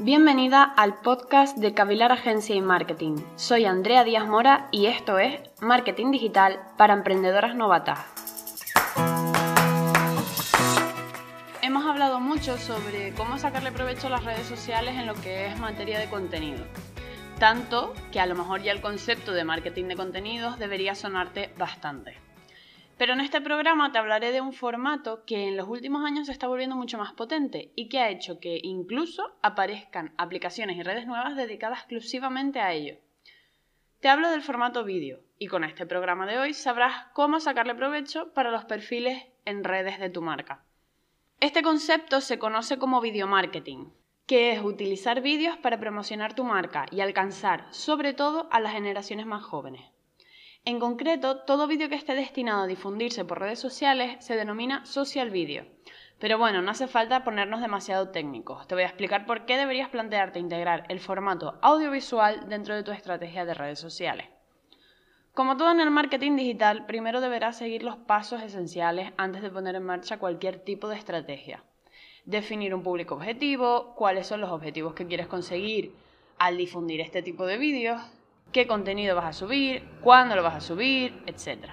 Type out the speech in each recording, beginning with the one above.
Bienvenida al podcast de Cavilar Agencia y Marketing. Soy Andrea Díaz Mora y esto es Marketing Digital para Emprendedoras Novatas. Hemos hablado mucho sobre cómo sacarle provecho a las redes sociales en lo que es materia de contenido. Tanto que a lo mejor ya el concepto de marketing de contenidos debería sonarte bastante. Pero en este programa te hablaré de un formato que en los últimos años se está volviendo mucho más potente y que ha hecho que incluso aparezcan aplicaciones y redes nuevas dedicadas exclusivamente a ello. Te hablo del formato vídeo y con este programa de hoy sabrás cómo sacarle provecho para los perfiles en redes de tu marca. Este concepto se conoce como video marketing, que es utilizar vídeos para promocionar tu marca y alcanzar sobre todo a las generaciones más jóvenes. En concreto, todo vídeo que esté destinado a difundirse por redes sociales se denomina social video. Pero bueno, no hace falta ponernos demasiado técnicos. Te voy a explicar por qué deberías plantearte integrar el formato audiovisual dentro de tu estrategia de redes sociales. Como todo en el marketing digital, primero deberás seguir los pasos esenciales antes de poner en marcha cualquier tipo de estrategia. Definir un público objetivo, cuáles son los objetivos que quieres conseguir al difundir este tipo de vídeos, qué contenido vas a subir, cuándo lo vas a subir, etc.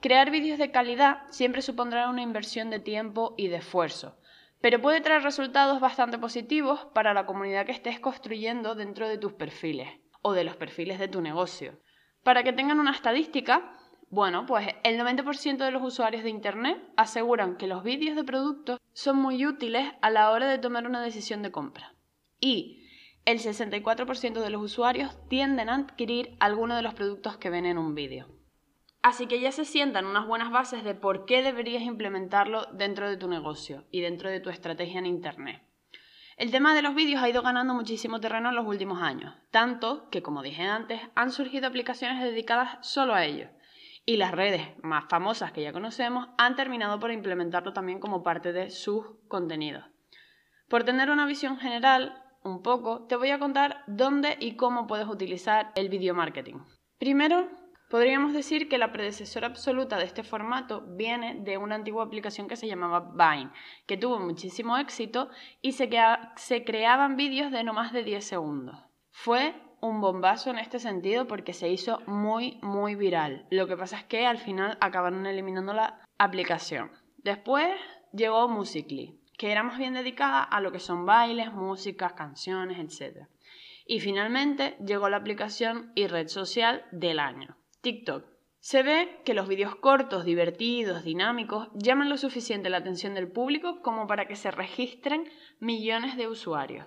Crear vídeos de calidad siempre supondrá una inversión de tiempo y de esfuerzo, pero puede traer resultados bastante positivos para la comunidad que estés construyendo dentro de tus perfiles o de los perfiles de tu negocio. Para que tengan una estadística, bueno, pues el 90% de los usuarios de Internet aseguran que los vídeos de productos son muy útiles a la hora de tomar una decisión de compra. Y el 64% de los usuarios tienden a adquirir alguno de los productos que ven en un vídeo. Así que ya se sientan unas buenas bases de por qué deberías implementarlo dentro de tu negocio y dentro de tu estrategia en Internet. El tema de los vídeos ha ido ganando muchísimo terreno en los últimos años, tanto que, como dije antes, han surgido aplicaciones dedicadas solo a ello. Y las redes más famosas que ya conocemos han terminado por implementarlo también como parte de sus contenidos. Por tener una visión general, un poco, te voy a contar dónde y cómo puedes utilizar el video marketing. Primero, podríamos decir que la predecesora absoluta de este formato viene de una antigua aplicación que se llamaba Vine, que tuvo muchísimo éxito y se, se creaban vídeos de no más de 10 segundos. Fue un bombazo en este sentido porque se hizo muy, muy viral. Lo que pasa es que al final acabaron eliminando la aplicación. Después llegó Musically, que era más bien dedicada a lo que son bailes, músicas, canciones, etc. Y finalmente llegó la aplicación y red social del año, TikTok. Se ve que los vídeos cortos, divertidos, dinámicos, llaman lo suficiente la atención del público como para que se registren millones de usuarios.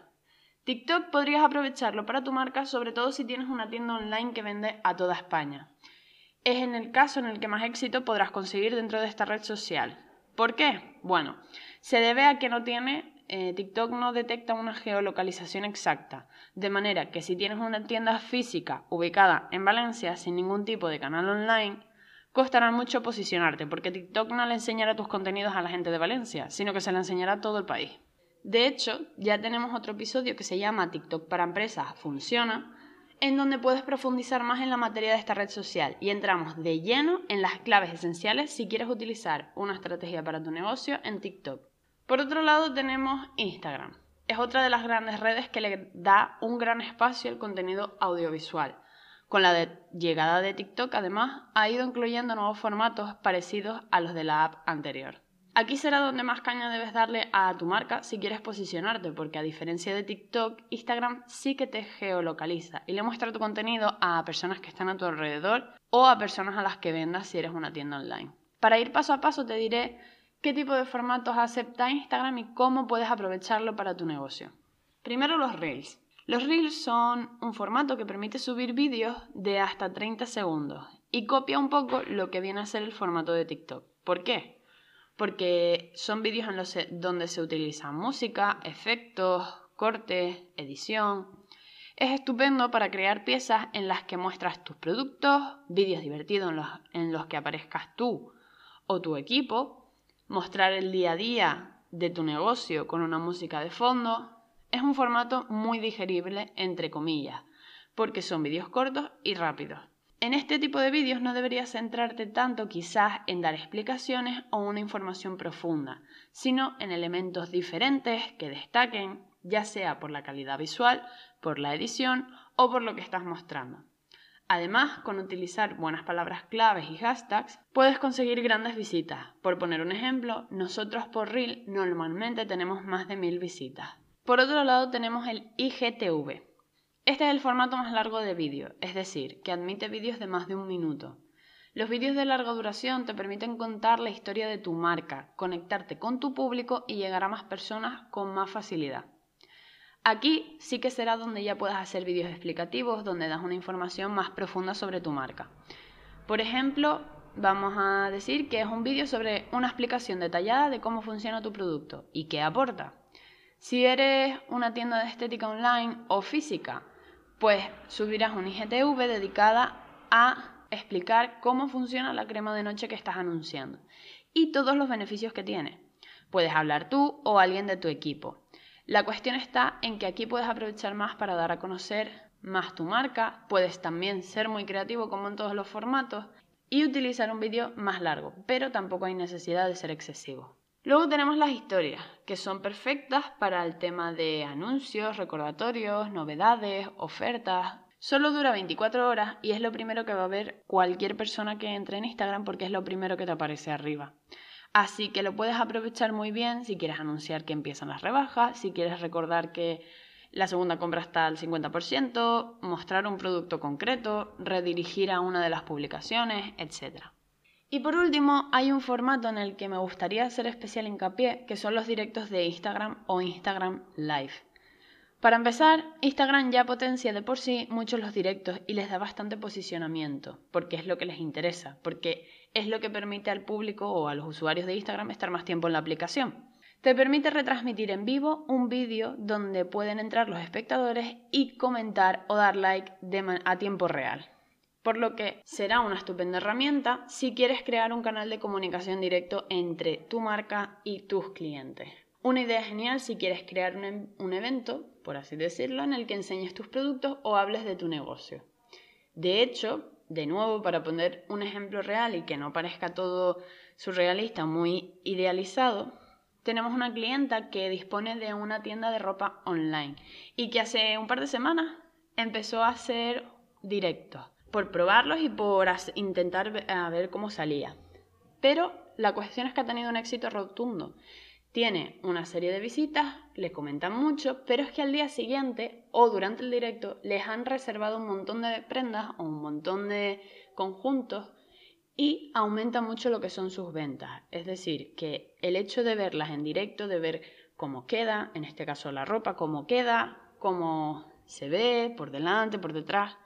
TikTok podrías aprovecharlo para tu marca, sobre todo si tienes una tienda online que vende a toda España. Es en el caso en el que más éxito podrás conseguir dentro de esta red social. ¿Por qué? Bueno, se debe a que no tiene, eh, TikTok no detecta una geolocalización exacta, de manera que si tienes una tienda física ubicada en Valencia sin ningún tipo de canal online, costará mucho posicionarte, porque TikTok no le enseñará tus contenidos a la gente de Valencia, sino que se le enseñará a todo el país. De hecho, ya tenemos otro episodio que se llama TikTok para empresas funciona, en donde puedes profundizar más en la materia de esta red social y entramos de lleno en las claves esenciales si quieres utilizar una estrategia para tu negocio en TikTok. Por otro lado tenemos Instagram. Es otra de las grandes redes que le da un gran espacio al contenido audiovisual. Con la llegada de TikTok, además, ha ido incluyendo nuevos formatos parecidos a los de la app anterior. Aquí será donde más caña debes darle a tu marca si quieres posicionarte, porque a diferencia de TikTok, Instagram sí que te geolocaliza y le muestra tu contenido a personas que están a tu alrededor o a personas a las que vendas si eres una tienda online. Para ir paso a paso te diré qué tipo de formatos acepta Instagram y cómo puedes aprovecharlo para tu negocio. Primero los Reels. Los Reels son un formato que permite subir vídeos de hasta 30 segundos y copia un poco lo que viene a ser el formato de TikTok. ¿Por qué? Porque son vídeos en los donde se utiliza música, efectos, cortes, edición. Es estupendo para crear piezas en las que muestras tus productos, vídeos divertidos en los, en los que aparezcas tú o tu equipo mostrar el día a día de tu negocio con una música de fondo, es un formato muy digerible, entre comillas, porque son vídeos cortos y rápidos. En este tipo de vídeos no deberías centrarte tanto quizás en dar explicaciones o una información profunda, sino en elementos diferentes que destaquen, ya sea por la calidad visual, por la edición o por lo que estás mostrando. Además, con utilizar buenas palabras claves y hashtags, puedes conseguir grandes visitas. Por poner un ejemplo, nosotros por Reel normalmente tenemos más de mil visitas. Por otro lado, tenemos el IGTV. Este es el formato más largo de vídeo, es decir, que admite vídeos de más de un minuto. Los vídeos de larga duración te permiten contar la historia de tu marca, conectarte con tu público y llegar a más personas con más facilidad. Aquí sí que será donde ya puedas hacer vídeos explicativos, donde das una información más profunda sobre tu marca. Por ejemplo, vamos a decir que es un vídeo sobre una explicación detallada de cómo funciona tu producto y qué aporta. Si eres una tienda de estética online o física, pues subirás un IGTV dedicada a explicar cómo funciona la crema de noche que estás anunciando y todos los beneficios que tiene. Puedes hablar tú o alguien de tu equipo. La cuestión está en que aquí puedes aprovechar más para dar a conocer más tu marca, puedes también ser muy creativo como en todos los formatos y utilizar un vídeo más largo, pero tampoco hay necesidad de ser excesivo. Luego tenemos las historias, que son perfectas para el tema de anuncios, recordatorios, novedades, ofertas. Solo dura 24 horas y es lo primero que va a ver cualquier persona que entre en Instagram porque es lo primero que te aparece arriba. Así que lo puedes aprovechar muy bien si quieres anunciar que empiezan las rebajas, si quieres recordar que la segunda compra está al 50%, mostrar un producto concreto, redirigir a una de las publicaciones, etc. Y por último, hay un formato en el que me gustaría hacer especial hincapié, que son los directos de Instagram o Instagram Live. Para empezar, Instagram ya potencia de por sí muchos los directos y les da bastante posicionamiento, porque es lo que les interesa, porque es lo que permite al público o a los usuarios de Instagram estar más tiempo en la aplicación. Te permite retransmitir en vivo un vídeo donde pueden entrar los espectadores y comentar o dar like a tiempo real. Por lo que será una estupenda herramienta si quieres crear un canal de comunicación directo entre tu marca y tus clientes. Una idea genial si quieres crear un, un, evento, por así decirlo, en el que enseñes tus productos o hables de tu negocio. De hecho, de nuevo, para poner un ejemplo real y que no parezca todo surrealista, muy idealizado, tenemos una clienta que dispone de una tienda de ropa online y que hace un par de semanas empezó a hacer directos por probarlos y por intentar ver cómo salía. Pero la cuestión es que ha tenido un éxito rotundo tiene una serie de visitas, le comentan mucho, pero es que al día siguiente o durante el directo les han reservado un montón de prendas o un montón de conjuntos y aumenta mucho lo que son sus ventas. Es decir, que el hecho de verlas en directo, de ver cómo queda, en este caso la ropa, cómo queda, cómo se ve por delante, por detrás,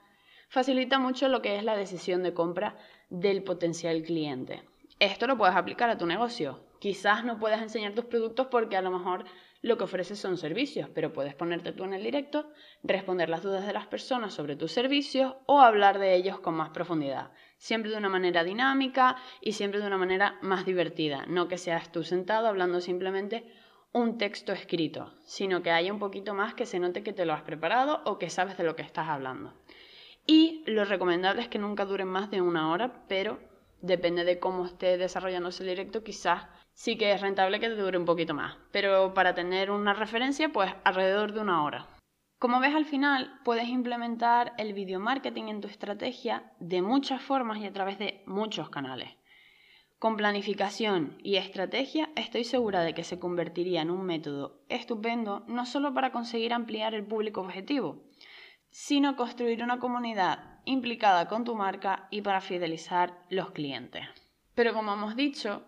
facilita mucho lo que es la decisión de compra del potencial cliente. Esto lo puedes aplicar a tu negocio. Quizás no puedas enseñar tus productos porque a lo mejor lo que ofreces son servicios, pero puedes ponerte tú en el directo, responder las dudas de las personas sobre tus servicios o hablar de ellos con más profundidad. Siempre de una manera dinámica y siempre de una manera más divertida. No que seas tú sentado hablando simplemente un texto escrito, sino que haya un poquito más que se note que te lo has preparado o que sabes de lo que estás hablando. Y lo recomendable es que nunca duren más de una hora, pero depende de cómo esté desarrollándose el directo, quizás sí que es rentable que te dure un poquito más. Pero para tener una referencia, pues alrededor de una hora. Como ves al final, puedes implementar el video marketing en tu estrategia de muchas formas y a través de muchos canales. Con planificación y estrategia estoy segura de que se convertiría en un método estupendo no solo para conseguir ampliar el público objetivo, sino construir una comunidad implicada con tu marca y para fidelizar los clientes. Pero como hemos dicho,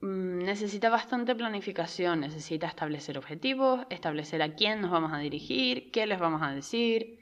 necesita bastante planificación, necesita establecer objetivos, establecer a quién nos vamos a dirigir, qué les vamos a decir.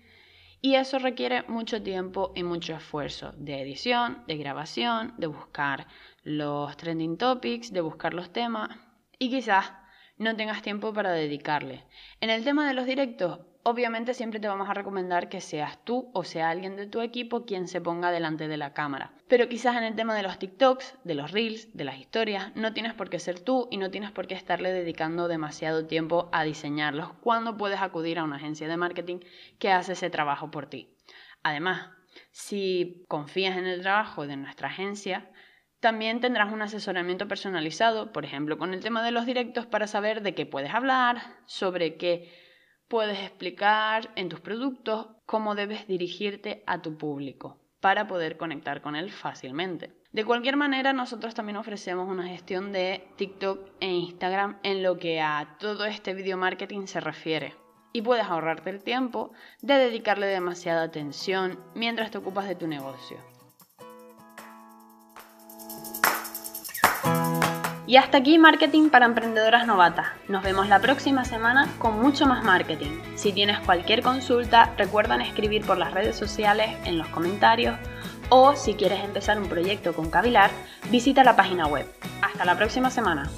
Y eso requiere mucho tiempo y mucho esfuerzo de edición, de grabación, de buscar los trending topics, de buscar los temas y quizás no tengas tiempo para dedicarle. En el tema de los directos, obviamente siempre te vamos a recomendar que seas tú o sea alguien de tu equipo quien se ponga delante de la cámara. Pero quizás en el tema de los TikToks, de los Reels, de las historias, no tienes por qué ser tú y no tienes por qué estarle dedicando demasiado tiempo a diseñarlos cuando puedes acudir a una agencia de marketing que hace ese trabajo por ti. Además, si confías en el trabajo de nuestra agencia, también tendrás un asesoramiento personalizado, por ejemplo, con el tema de los directos para saber de qué puedes hablar, sobre qué puedes explicar en tus productos cómo debes dirigirte a tu público para poder conectar con él fácilmente. De cualquier manera, nosotros también ofrecemos una gestión de TikTok e Instagram en lo que a todo este video marketing se refiere. Y puedes ahorrarte el tiempo de dedicarle demasiada atención mientras te ocupas de tu negocio. Y hasta aquí Marketing para Emprendedoras Novatas. Nos vemos la próxima semana con mucho más marketing. Si tienes cualquier consulta, recuerda escribir por las redes sociales, en los comentarios o si quieres empezar un proyecto con Cavilar, visita la página web. Hasta la próxima semana.